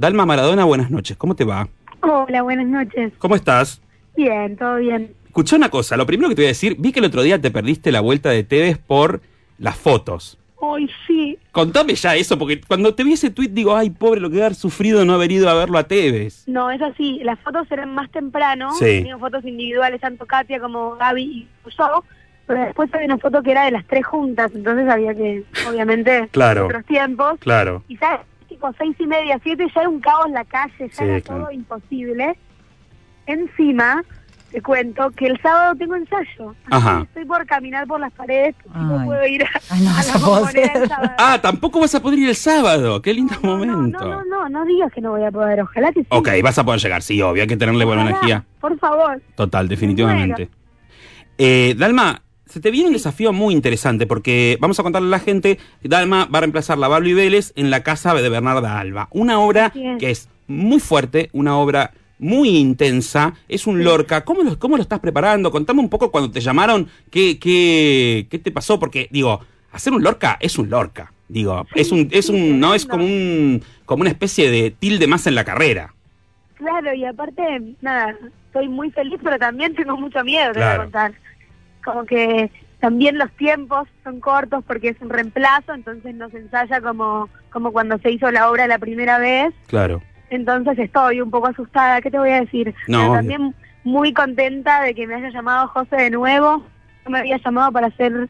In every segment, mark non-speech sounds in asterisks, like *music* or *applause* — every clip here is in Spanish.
Dalma Maradona, buenas noches. ¿Cómo te va? Hola, buenas noches. ¿Cómo estás? Bien, todo bien. Escucha una cosa, lo primero que te voy a decir, vi que el otro día te perdiste la vuelta de Tevez por las fotos. Hoy sí. Contame ya eso, porque cuando te vi ese tweet digo, ay, pobre, lo que haber sufrido no haber ido a verlo a Tevez. No, es así. Las fotos eran más temprano. Sí. Tenían fotos individuales, tanto Katia como Gaby y yo. Pero después había una foto que era de las tres juntas. Entonces había que, obviamente, Claro. otros tiempos. Claro. Y sabes, tipo seis y media, siete, ya era un caos en la calle, ya Sí, era claro. todo imposible. Encima, te cuento que el sábado tengo ensayo. Así Ajá. Estoy por caminar por las paredes, no puedo ir a, Ay, no a vas la a poder. bombonera el sábado. Ah, tampoco vas a poder ir el sábado. Qué lindo No, no, momento. No, no, no, no digas que no voy a poder, ojalá que sí. Ok, vas a poder llegar, sí, obvio, hay que tenerle buena Ojalá, energía. Por favor. Total, definitivamente. Eh, Dalma, se te viene un desafío muy interesante porque vamos a contarle a la gente, Dalma va a reemplazar la Bablo y Vélez en la casa de Bernarda Alba. Una obra es. que es muy fuerte, una obra muy intensa, es un Lorca. ¿Cómo lo, ¿Cómo lo estás preparando? Contame un poco cuando te llamaron, ¿qué, qué, qué te pasó? Porque, digo, hacer un Lorca es un Lorca. Digo, Sí, es un, es sí, un, no es como un, como una especie de tilde más en la carrera. Claro, y aparte, nada, estoy muy feliz, pero también tengo mucho miedo, te voy Claro. a contar. Como que también los tiempos son cortos porque es un reemplazo, entonces no se ensaya como, como cuando se hizo la obra la primera vez. Claro. Entonces estoy un poco asustada, ¿qué te voy a decir? No, Pero también muy contenta de que me haya llamado José de nuevo. No me había llamado para hacer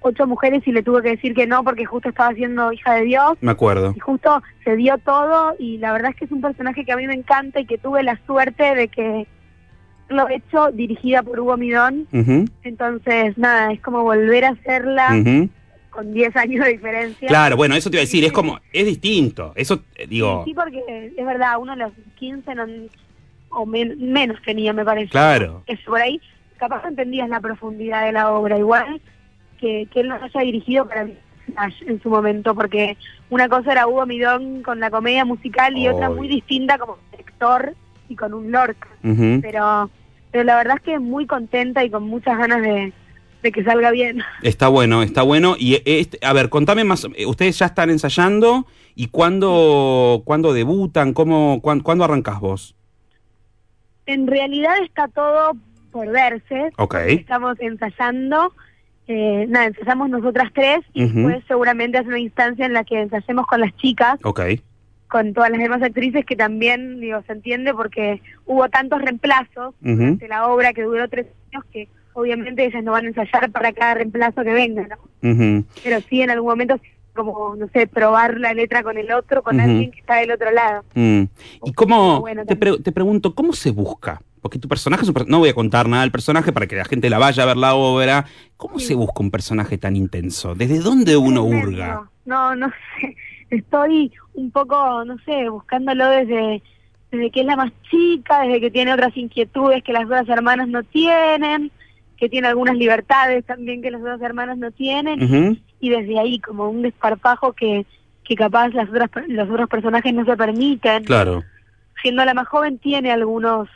ocho mujeres y le tuve que decir que no porque justo estaba haciendo hija de Dios. Me acuerdo. Y justo se dio todo y la verdad es que es un personaje que a mí me encanta y que tuve la suerte de que lo he hecho dirigida por Hugo Midón. Entonces, nada, es como volver a hacerla con 10 años de diferencia. Claro, bueno, eso te iba a decir, es como, es distinto. Eso, eh, digo, Sí, porque es verdad, uno de los 15 no, o men- menos tenía, me parece. claro. Es por ahí, capaz entendías la profundidad de la obra, igual que, que él nos haya dirigido para mí en su momento, porque una cosa era Hugo Midón con la comedia musical y otra muy distinta como director y con un Lorca. Pero, pero la verdad es que muy contenta y con muchas ganas de, de que salga bien. Está bueno, está bueno. Y este, a ver, contame más, eh, ustedes ya están ensayando y cuándo, cuándo debutan, cómo, cuán- cuándo arrancás vos. En realidad está todo por verse. Ok. Estamos ensayando. Eh, nada, ensayamos nosotras tres y después seguramente es una instancia en la que ensayemos con las chicas, Ok. Con todas las demás actrices que también, digo, se entiende porque hubo tantos reemplazos Ujú. de la obra que duró tres años que obviamente ellas no van a ensayar para cada reemplazo que venga, ¿no? Pero sí en algún momento como, no sé, probar la letra con el otro, con alguien que está del otro lado. Mm. Y cómo, Bueno, te, pre- te pregunto, ¿cómo se busca? Porque tu personaje es un per- no voy a contar nada del personaje para que la gente la vaya a ver la obra. ¿Cómo Sí. se busca un personaje tan intenso? ¿Desde dónde uno hurga? No, no *laughs* sé. Estoy un poco, no sé, buscándolo desde, desde que es la más chica, desde que tiene otras inquietudes que las otras hermanas no tienen, que tiene algunas libertades también que las otras hermanas no tienen, y desde ahí como un desparpajo que, que capaz las otras, los otros personajes no se permiten. Claro. Siendo la más joven tiene algunos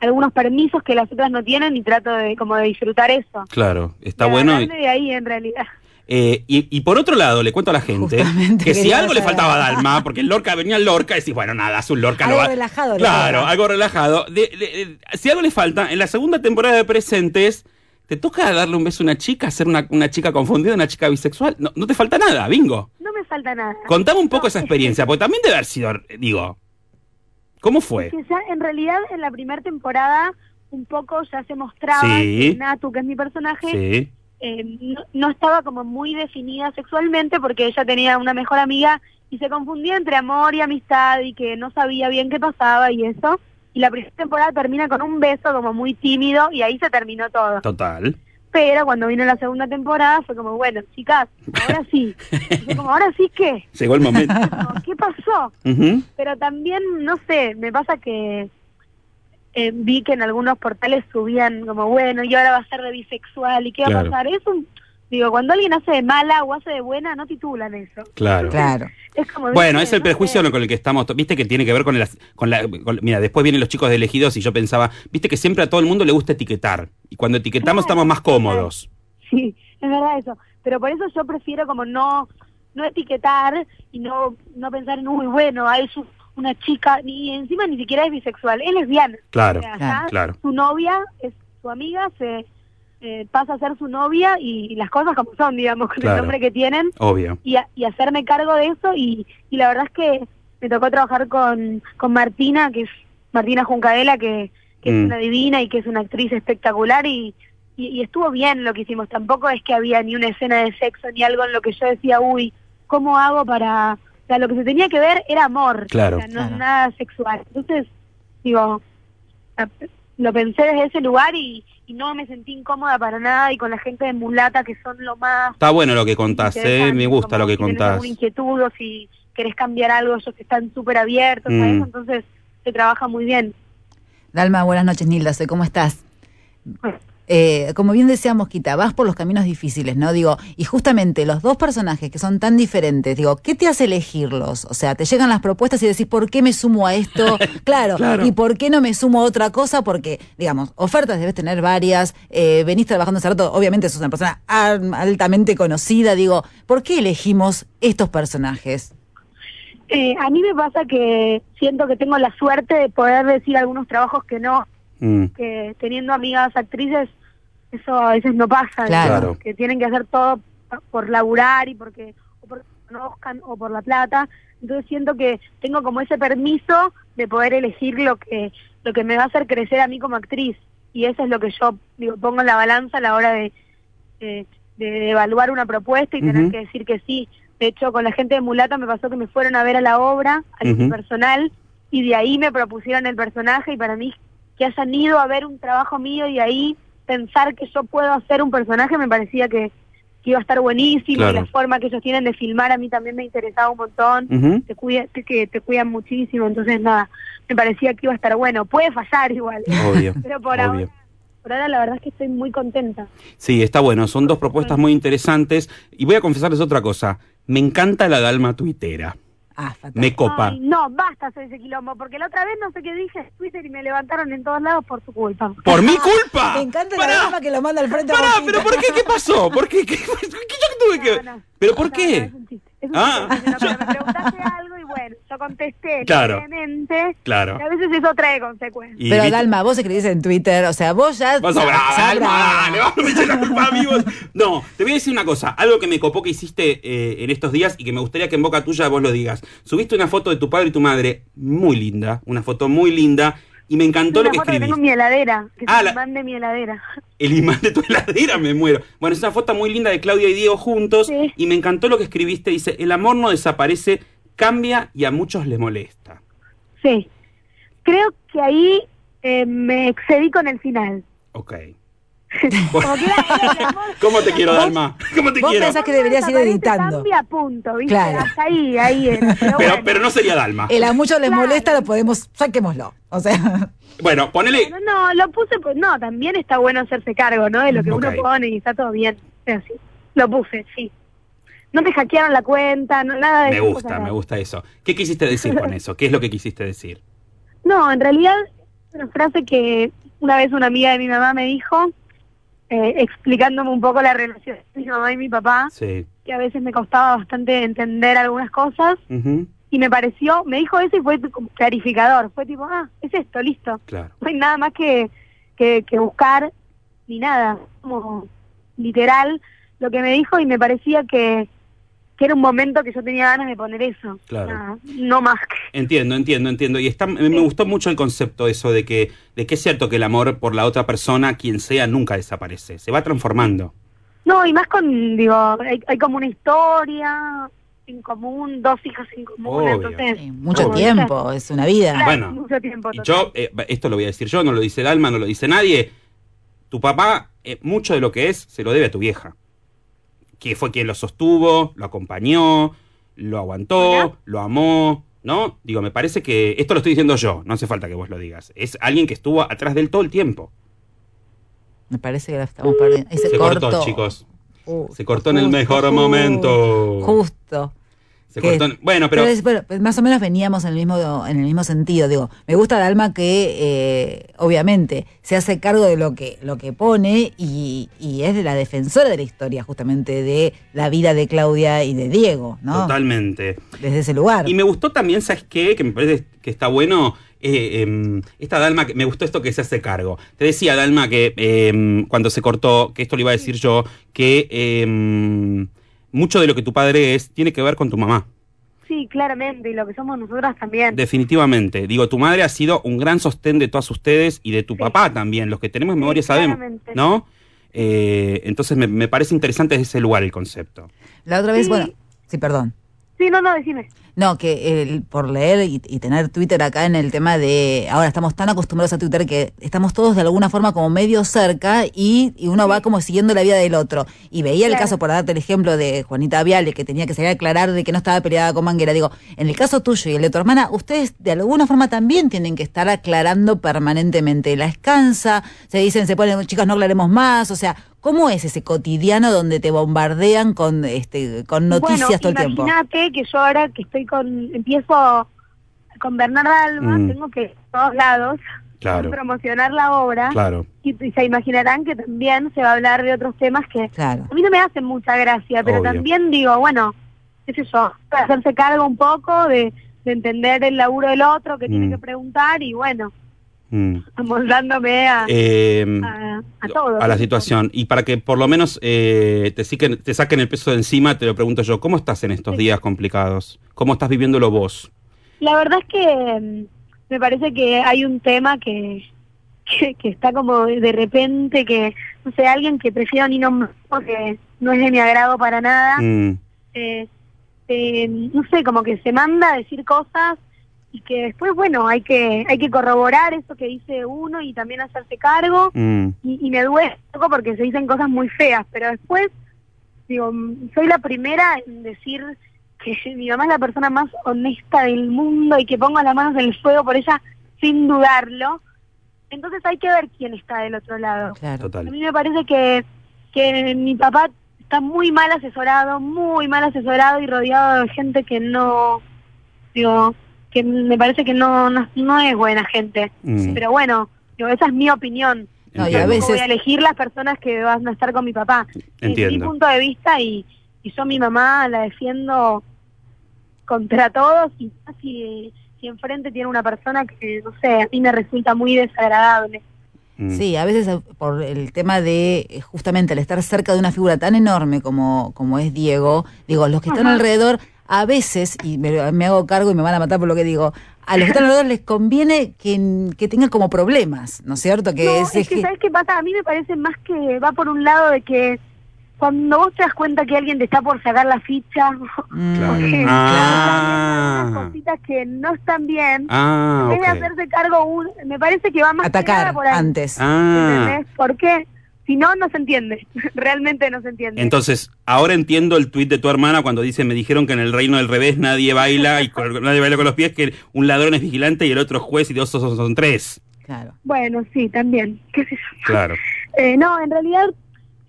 algunos permisos que las otras no tienen y trato de como de disfrutar eso. Claro, está De bueno. y- de ahí en realidad. Eh, y, y por otro lado, le cuento a la gente Justamente que si algo le faltaba a Dalma, porque el Lorca venía el Lorca, decís, bueno, nada, es un Lorca. no Algo va- relajado, Claro, algo relajado. De- de- de- si algo le falta, en la segunda temporada de Presentes, ¿te toca darle un beso a una chica, ser una, una chica confundida, una chica bisexual? No, no te falta nada, bingo. No me falta nada. Contame un poco No, esa es experiencia, porque también debe haber sido, digo, ¿cómo fue? que ya en realidad en la primera temporada un poco ya se mostraba Sí. que Natu, que es mi personaje, Sí, eh, no, no estaba como muy definida sexualmente porque ella tenía una mejor amiga y se confundía entre amor y amistad y que no sabía bien qué pasaba y eso. Y la primera temporada termina con un beso como muy tímido y ahí se terminó todo. total. Pero cuando vino la segunda temporada fue como, bueno, chicas, ahora sí. *laughs* Fue como, ahora sí, ¿qué? Llegó el momento. Como, *laughs* ¿Qué pasó? Pero también, no sé, me pasa que eh, vi que en algunos portales subían como, bueno, y ahora va a ser de bisexual, ¿y qué va Claro. a pasar? Es un, digo, cuando alguien hace de mala o hace de buena, no titulan eso. Claro. Claro. Es como, Bueno, es el No prejuicio sé. con el que estamos. Viste que tiene que ver con, el, con la. con- mira, después vienen los chicos de elegidos y yo pensaba, viste que siempre a todo el mundo le gusta etiquetar. Y cuando etiquetamos Claro, estamos más cómodos. Sí, es verdad eso. Pero por eso yo prefiero como no no etiquetar y no no pensar en, uy, bueno, es un- una chica, ni encima ni siquiera es bisexual, es lesbiana. Claro, claro. Su novia es su amiga, se eh, pasa a ser su novia y, las cosas como son, digamos, con Claro. el nombre que tienen Obvio. y, a- y hacerme cargo de eso y, y la verdad es que me tocó trabajar con, con Martina, que es Martina Juncadela, que, que Mm. es una divina y que es una actriz espectacular y, y, y estuvo bien lo que hicimos. Tampoco es que había ni una escena de sexo ni algo en lo que yo decía, uy, ¿cómo hago para...? O sea, lo que se tenía que ver era amor, Claro. o sea, no Claro. nada sexual. Entonces, digo, a- lo pensé desde ese lugar y, y no me sentí incómoda para nada y con la gente de mulata que son lo más Está bueno lo que contás, ¿eh? Me gusta como lo que si contás. inquietud o si querés cambiar algo, ellos están súper abiertos a Mm. eso, entonces se trabaja muy bien. Dalma, buenas noches, Nilda. Soy, ¿cómo estás? Eh, como bien decía Mosquita, vas por los caminos difíciles, ¿no? Digo, y justamente los dos personajes que son tan diferentes, digo, ¿qué te hace elegirlos? O sea, te llegan las propuestas y decís, ¿por qué me sumo a esto? *laughs* Claro, Claro. ¿y por qué no me sumo a otra cosa? Porque, digamos, ofertas debes tener varias, eh, venís trabajando hace rato, obviamente sos una persona al- altamente conocida, digo, ¿por qué elegimos estos personajes? Eh, a mí me pasa que siento que tengo la suerte de poder decir algunos trabajos que no, Mm, que teniendo amigas actrices, eso a veces no pasa, Claro. Que tienen que hacer todo por laburar y porque o porque conozcan o por la plata. Entonces siento que tengo como ese permiso de poder elegir lo que lo que me va a hacer crecer a mí como actriz y eso es lo que yo digo pongo en la balanza a la hora de, de, de evaluar una propuesta y tener Ujú. que decir que sí. De hecho, con la gente de Mulata me pasó que me fueron a ver a la obra, al Ujú. personal, y de ahí me propusieron el personaje y para mí que hayan ido a ver un trabajo mío y ahí pensar que yo puedo hacer un personaje me parecía que, que iba a estar buenísimo Claro. y la forma que ellos tienen de filmar a mí también me interesaba un montón te cuida, te- que te cuidan muchísimo entonces nada me parecía que iba a estar bueno puede fallar igual *laughs* Obvio. *laughs* pero por obvio. ahora por ahora la verdad es que estoy muy contenta Sí, está bueno. Son dos propuestas muy interesantes. Y voy a confesarles otra cosa. Me encanta la Dalma tuitera. Ah, fatal. Me copa. Ay, no basta hacer ese quilombo porque la otra vez no sé qué dije en Twitter y me levantaron en todos lados por su culpa ¡Por mi culpa! Me encanta Pará, la que lo manda al frente Pará, pero ¿por qué? ¿Qué pasó? ¿Por qué? ¿Qué, *laughs* qué yo tuve que No. ¿Pero por No, qué? Es Ah. *laughs* me preguntaste algo y bueno, yo contesté Claro. y a veces eso trae consecuencias. Y Pero viste- Dalma, vos escribís en Twitter, o sea, vos ya... Vas a Dalma, vamos, no me eches la culpa a mí, vos. No, te voy a decir una cosa. Algo que me copó que hiciste eh, en estos días y que me gustaría que en boca tuya vos lo digas. Subiste una foto de tu padre y tu madre muy linda, una foto muy linda, y me encantó una lo que foto que tengo en escribiste. mi heladera, que Ah, se la- me mande mi heladera. El imán de tu heladera, me muero. Bueno, es una foto muy linda de Claudia y Diego juntos, Sí. y me encantó lo que escribiste. Dice, el amor no desaparece, cambia y a muchos les molesta. Sí. Creo que ahí eh, me excedí con el final. Ok. *laughs* Como que amor- ¿Cómo te quiero, Dalma? ¿Cómo te vos quiero? pensás que deberías ir editando. Cambia punto, ¿viste? Claro. Hasta ahí, ahí. *laughs* Pero, Pero, bueno. pero no sería Dalma. El a muchos les Claro. molesta, lo podemos, saquémoslo. O sea, *laughs* Bueno, ponele... Bueno, no, lo puse, pues no, también está bueno hacerse cargo, ¿no? De lo que uno pone y está todo bien. Así. Lo puse, sí. No te hackearon la cuenta, no, nada de Me esas gusta, me gusta eso. ¿Qué quisiste decir con eso? ¿Qué es lo que quisiste decir? No, en realidad, una frase que una vez una amiga de mi mamá me dijo, eh, explicándome un poco la relación de mi mamá y mi papá, Sí. que a veces me costaba bastante entender algunas cosas, y me pareció, me dijo eso y fue como clarificador. Fue tipo, ah, es esto, listo. Claro. no hay nada más que, que, que buscar ni nada, como literal lo que me dijo y me parecía que, que era un momento que yo tenía ganas de poner eso. Claro. Nada, no más que... Entiendo, entiendo, entiendo. Y está, me me gustó mucho el concepto eso de que, de que es cierto que el amor por la otra persona, quien sea, nunca desaparece. Se va transformando. No, y más con, digo, hay, hay como una historia en común, dos hijas en común, Obvio. entonces... sí, mucho tiempo, es una vida. Claro, Bueno, mucho tiempo. Y yo, eh, esto lo voy a decir yo, no lo dice el alma, no lo dice nadie. Tu papá eh, mucho de lo que es se lo debe a tu vieja. Que fue quien lo sostuvo, lo acompañó, lo aguantó, Hola. lo amó, ¿no? Digo, me parece que esto lo estoy diciendo yo, no hace falta que vos lo digas. Es alguien que estuvo atrás de él todo el tiempo. Me parece que la estamos perdiendo. Y se, Se cortó, cortó, chicos. Justo, Se cortó en el mejor momento. Justo. Se que- cortó en- Bueno, pero... pues más o menos veníamos en el mismo en el mismo sentido. Digo, me gusta Dalma que eh, obviamente se hace cargo de lo que lo que pone y, y es de la defensora de la historia justamente de la vida de Claudia y de Diego, ¿no? Totalmente. Desde ese lugar. Y me gustó también, ¿sabes qué? Que me parece que está bueno. eh, em, esta Dalma, me gustó esto que se hace cargo. Te decía, Dalma, que em, cuando se cortó, que esto lo iba a decir yo, que em, mucho de lo que tu padre es tiene que ver con tu mamá. Sí, claramente, y lo que somos nosotras también. Definitivamente. Digo, tu madre ha sido un gran sostén de todas ustedes y de tu Sí. papá también. Los que tenemos Sí, memoria sabemos. ¿no? Eh, entonces me, me parece interesante desde ese lugar el concepto. La otra vez, Sí. bueno, sí, perdón. Sí, no, no, decime. No, que el, por leer y, y tener Twitter acá en el tema de, ahora estamos tan acostumbrados a Twitter que estamos todos de alguna forma como medio cerca y, y uno va como siguiendo la vida del otro. Y veía el caso, por darte el ejemplo de Juanita Viale, que tenía que salir a aclarar de que no estaba peleada con Manguera. Digo, en el caso tuyo y el de tu hermana, ustedes de alguna forma también tienen que estar aclarando permanentemente. La escansa, se dicen, se ponen, chicas, no aclaremos más, o sea, ¿cómo es ese cotidiano donde te bombardean con, este, con noticias bueno, todo el tiempo? imagínate que yo ahora que estoy con, empiezo con Bernarda Alba, Mm. tengo que ir a todos lados Claro. promocionar la obra Claro. y, y se imaginarán que también se va a hablar de otros temas que Claro. a mí no me hacen mucha gracia, pero Obvio. también digo, bueno, qué sé yo, hacerse cargo un poco de, de entender el laburo del otro que tiene Mm. que preguntar y bueno, Mm. amoldándome a, Em, a, a todo. a la situación. Y para que por lo menos eh, te, saquen, te saquen el peso de encima, te lo pregunto yo, ¿cómo estás en estos Sí. días complicados? ¿Cómo estás viviéndolo vos? La verdad es que mm, me parece que hay un tema que, que, que está como de repente, que, no sé, alguien que prefiero ni nombrar porque no es de mi agrado para nada. Mm, eh, eh, no sé, como que se manda a decir cosas y que después, bueno, hay que hay que corroborar eso que dice uno y también hacerse cargo. mm, Y, y me duele un poco porque se dicen cosas muy feas, pero después, digo, mm, soy la primera en decir que mi mamá es la persona más honesta del mundo y que pongo las manos en el fuego por ella sin dudarlo. Entonces hay que ver quién está del otro lado. Claro. A total. mí me parece que, que mi papá está muy mal asesorado, muy mal asesorado y rodeado de gente que no, digo, que me parece que no, no, no es buena gente. Mm, Pero bueno, digo, esa es mi opinión. No, y a entiendo. veces- Voy a elegir las personas que van a estar con mi papá. Es mi Entiendo. punto de vista y, y yo mi mamá la defiendo contra todos y más si, si enfrente tiene una persona que, no sé, a mí me resulta muy desagradable. Mm, Sí, a veces por el tema de eh, justamente al estar cerca de una figura tan enorme como, como es Diego, digo, los que están Ajá. alrededor, a veces, y me, me hago cargo y me van a matar por lo que digo, a los que están alrededor les conviene que, que tengan como problemas, ¿no es cierto? Que no, es- es, es que, que- ¿sabes qué pasa? A mí me parece más que va por un lado de que cuando vos te das cuenta que alguien te está por sacar la ficha, *laughs* Mm, Claro. porque Ah. unas cositas que no están bien, Ah, en vez de ok. hacerse cargo, un, me parece que va más que atacar nada por ahí. antes. Ah, ¿Entendés? ¿Por qué? Si no, no se entiende. *laughs* Realmente no se entiende. entonces, ahora entiendo el tuit de tu hermana cuando dice, me dijeron que en el reino del revés nadie baila y con- *laughs* nadie baila con los pies, que un ladrón es vigilante y el otro es juez y dos son, son tres. Claro. Bueno, sí, también. *laughs* ¿Qué sé yo? Claro, Eh, no, en realidad,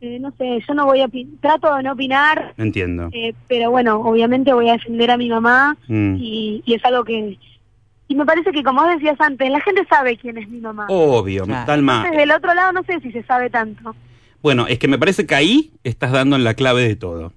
eh, no sé, yo no voy a... Trato de no opinar, entiendo. eh, pero bueno, obviamente voy a defender a mi mamá Mm. y, y es algo que... Y me parece que, como vos decías antes, la gente sabe quién es mi mamá. Obvio, Claro. Entonces, del otro lado no sé si se sabe tanto. Bueno, es que me parece que ahí estás dando en la clave de todo.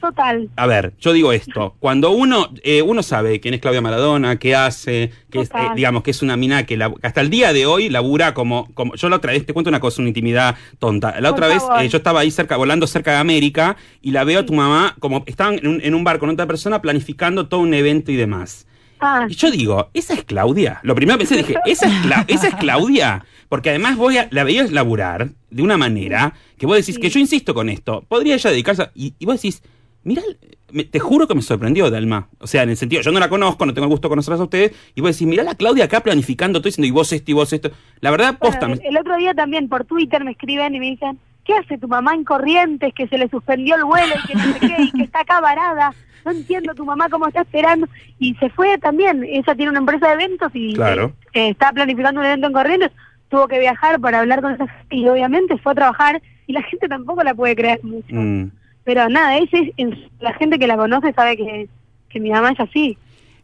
Total. A ver, yo digo esto, cuando uno eh, uno sabe quién es Claudia Maradona, qué hace, que es, eh, digamos que es una mina que, que hasta el día de hoy labura como, como yo la otra vez te cuento una cosa, una intimidad tonta. La Por otra vez eh, yo estaba ahí cerca volando cerca de América y la veo a tu mamá como estaban en un, en un bar con otra persona planificando todo un evento y demás. Ah, Y yo digo, ¿esa es Claudia? Lo primero que pensé, dije, ¿esa es, Cla- *laughs* ¿esa es Claudia? Porque además voy a, la veías laburar de una manera que vos decís, Sí. que yo insisto con esto, podría ella dedicarse, a- y, y vos decís, Mirá, me- te juro que me sorprendió, Dalma. O sea, en el sentido, yo no la conozco, no tengo el gusto de conocerlas a ustedes, y vos decís, mirá la Claudia acá planificando todo diciendo, y vos esto, y vos esto. La verdad, posta. el otro día también por Twitter me escriben y me dicen, ¿qué hace tu mamá en Corrientes que se le suspendió el vuelo y que no sé qué y que está acá varada? No entiendo tu mamá cómo está esperando. Y se fue también, ella tiene una empresa de eventos y Claro. eh, está planificando un evento en Corrientes, tuvo que viajar para hablar con esa gente y obviamente fue a trabajar y la gente tampoco la puede creer mucho. Mm. Pero nada, ese es, la gente que la conoce sabe que, que mi mamá es así.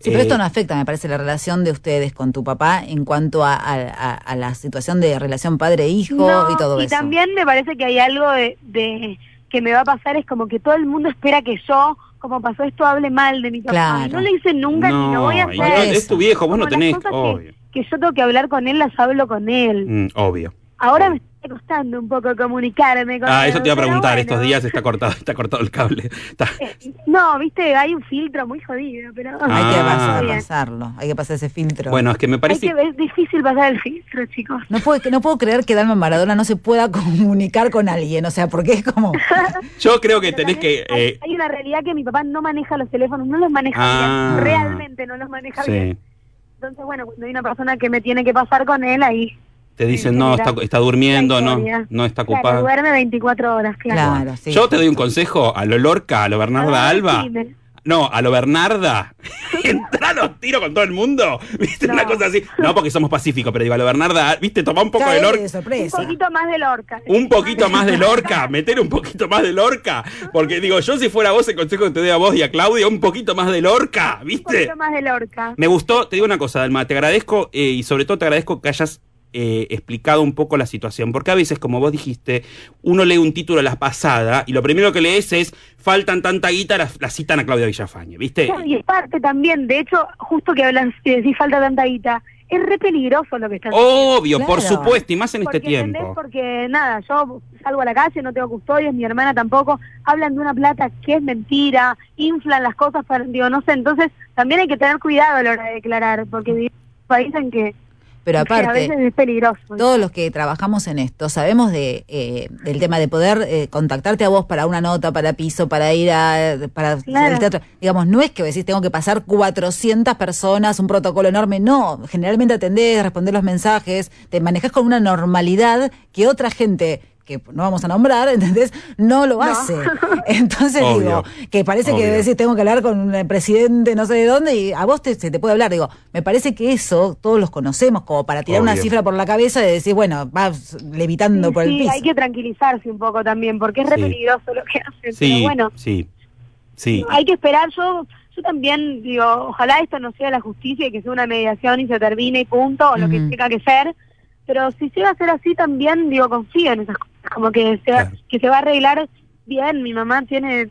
Sí, pero Eh, esto no afecta, me parece, la relación de ustedes con tu papá en cuanto a, a- a- a la situación de relación padre-hijo No, y todo y eso. también me parece que hay algo de, de que me va a pasar, es como que todo el mundo espera que yo, como pasó esto, hable mal de mi papá. Claro. Y no lo hice nunca ni lo voy a y hacer. no, es tu viejo, vos no Como tenés. que- Obvio. Que, yo tengo que hablar con él, las hablo con él. Mm, obvio. Ahora me está costando un poco comunicarme con Ah, eso te iba a preguntar, bueno. estos días está cortado, está cortado el cable. *laughs* Está- Eh, No, viste, hay un filtro muy jodido, pero... Hay que Ah. pasar- Bien. pasarlo, hay que pasar ese filtro. Bueno, es que me Hay parece. que ver, es difícil pasar el filtro, chicos. No puedo, no puedo creer que Dalma Maradona no se pueda comunicar con alguien, o sea, porque es como... *laughs* Yo creo que Pero tenés que. también hay, eh, hay una realidad que mi papá no maneja los teléfonos, no los maneja Ah. bien, realmente no los maneja bien. sí. Entonces, bueno, cuando hay una persona que me tiene que pasar con él, ahí Te dicen, no, está, está durmiendo, no, no está claro, ocupado. duerme 24 horas, claro. Claro, sí. Yo te doy un consejo a lo Lorca, a lo Bernarda Ah, Alba. No, a lo Bernarda. *laughs* Entra a los tiros con todo el mundo. ¿Viste? No. Una cosa así. No, porque somos pacíficos, pero digo, a lo Bernarda, ¿viste? Toma un poco Cae de de Lorca. Un poquito más de Lorca. Un poquito más de Lorca, meter un poquito más de Lorca. Porque digo, yo si fuera vos, el consejo que te doy a vos y a Claudia, un poquito más de Lorca, Un ¿viste? poquito más de Lorca. Me gustó, te digo una cosa, Dalma, te agradezco eh, y sobre todo te agradezco que hayas eh, explicado un poco la situación, porque a veces, como vos dijiste, uno lee un título a la pasada y lo primero que lees es faltan tanta guita, la, la citan a Claudia Villafañe, ¿viste? Claro, y es parte también, de hecho, justo que hablan, que decís falta tanta guita, es re peligroso lo que están Obvio, por Claro. supuesto, y más en este tiempo. Porque nada, yo salgo a la calle, no tengo custodios, mi hermana tampoco, hablan de una plata que es mentira, inflan las cosas para, digo, no sé, entonces también hay que tener cuidado a la hora de declarar, porque vivimos en un país en que, Pero que a veces aparte, es peligroso. todos los que trabajamos en esto sabemos de eh, del tema de poder eh, contactarte a vos para una nota, para piso, para ir a para Claro. el teatro. Digamos, no es que decís tengo que pasar 400 personas, un protocolo enorme, no. Generalmente atendés, respondés los mensajes, te manejás con una normalidad que otra gente que no vamos a nombrar, *laughs* ¿entendés? No lo No. hace. Entonces Obvio. digo, que parece que Obvio. decís tengo que hablar con un presidente no sé de dónde y a vos te, se te puede hablar. Digo, me parece que eso todos los conocemos como para tirar una cifra por la cabeza y decir, bueno, vas levitando Sí, por el sí, piso. hay que tranquilizarse un poco también, porque es re Sí. peligroso lo que hacen. Pero Sí, bueno, sí, sí. hay que esperar. Yo yo también digo, ojalá esto no sea la justicia y que sea una mediación y se termine y punto, o lo que tenga que ser. Pero si se va a hacer así también, digo, confío en esas cosas, como que se, va, Claro. que se va a arreglar bien. Mi mamá tiene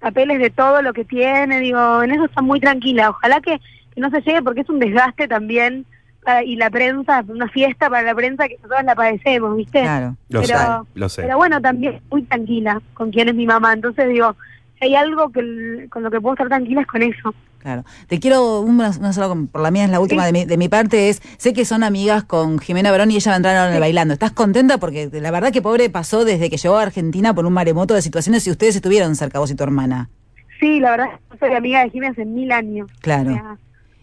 papeles de todo lo que tiene, digo, en eso está muy tranquila. Ojalá que, que no se llegue porque es un desgaste también. para- y la prensa, una fiesta para la prensa que todas la padecemos, ¿viste? Claro. Lo sé, pero- lo sé. Pero bueno, también muy tranquila con quién es mi mamá. Entonces digo, si hay algo que el- con lo que puedo estar tranquila es con eso. Claro. Te quiero, una, una sola, por la mía es la última Sí. de, mi, de mi parte, es, sé que son amigas con Jimena Barón y ella va a entrar ahora en el bailando. ¿Estás contenta? Porque la verdad que pobre pasó desde que llegó a Argentina por un maremoto de situaciones y ustedes estuvieron cerca, vos y tu hermana. Sí, la verdad, soy amiga de Jiménez hace mil años. Claro. O sea,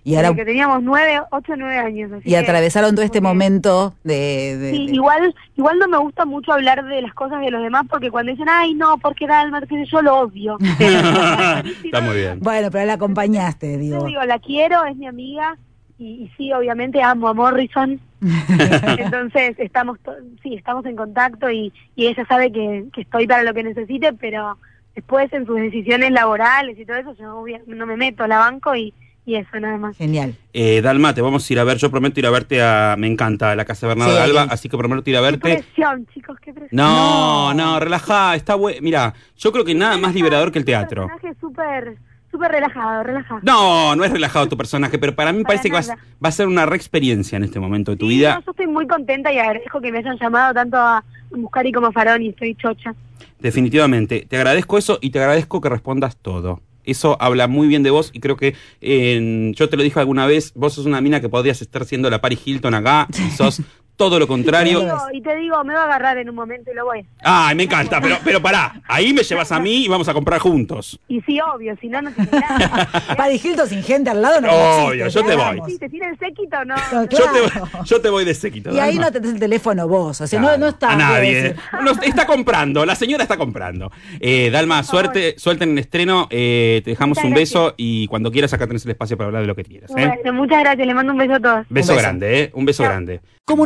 Y ahora que teníamos nueve, ocho, nueve años. así y que atravesaron todo este que- momento de... de- Sí, de- igual, igual no me gusta mucho hablar de las cosas de los demás porque cuando dicen, ay, no, porque Dalma, qué sé yo, yo lo odio. *laughs* Está muy bien. Bueno, pero la acompañaste, Yo digo. digo, la quiero, es mi amiga y, y sí, obviamente amo a Morrison. *laughs* Entonces estamos, sí, estamos en contacto y, y ella sabe que, que estoy para lo que necesite, pero después en sus decisiones laborales y todo eso yo no me meto, la banco y, y eso nada más. Genial. Eh, Dalma, te vamos a ir a ver. Yo prometo ir a verte a. Me encanta la casa de Bernardo Sí, de Alba, así que prometo ir a Qué verte. presión, chicos, qué presión. No, no, relajá, está bueno. Mira, yo creo que nada más liberador que el teatro. Un personaje súper, súper relajado, relajado. No, no es relajado tu personaje, pero para mí Para parece que vas- va a ser una re experiencia en este momento de tu Sí, vida. no, yo estoy muy contenta y agradezco que me hayan llamado tanto a Muscari como a Farón y estoy chocha. Definitivamente. Te agradezco eso y te agradezco que respondas todo. Eso habla muy bien de vos y creo que eh, yo te lo dije alguna vez, vos sos una mina que podrías estar siendo la Paris Hilton acá y *laughs* sos todo lo Y te, contrario. digo, y te digo, me va a agarrar en un momento y lo voy. Ay, me encanta, pero, pero pará, ahí me llevas a mí y vamos a comprar juntos. Y sí, obvio, si no, no tiene nada. *laughs* Paris Hilton sin gente al lado no Obvio, existe, yo te voy. Sí, te tiene el séquito, no. Claro. Yo te, voy- yo te voy de séquito. Y ahí no tenés el teléfono vos, o sea, no, Claro, no está. a nadie. No, está comprando, la señora está comprando. Eh, Dalma, suerte, suerte en el estreno. eh, te dejamos Muchas un beso gracias. y cuando quieras acá tenés el espacio para hablar de lo que quieras. ¿eh? Bueno, muchas gracias, le mando un beso a todos. Beso, beso. grande, ¿eh? Un beso grande. Como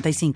906985.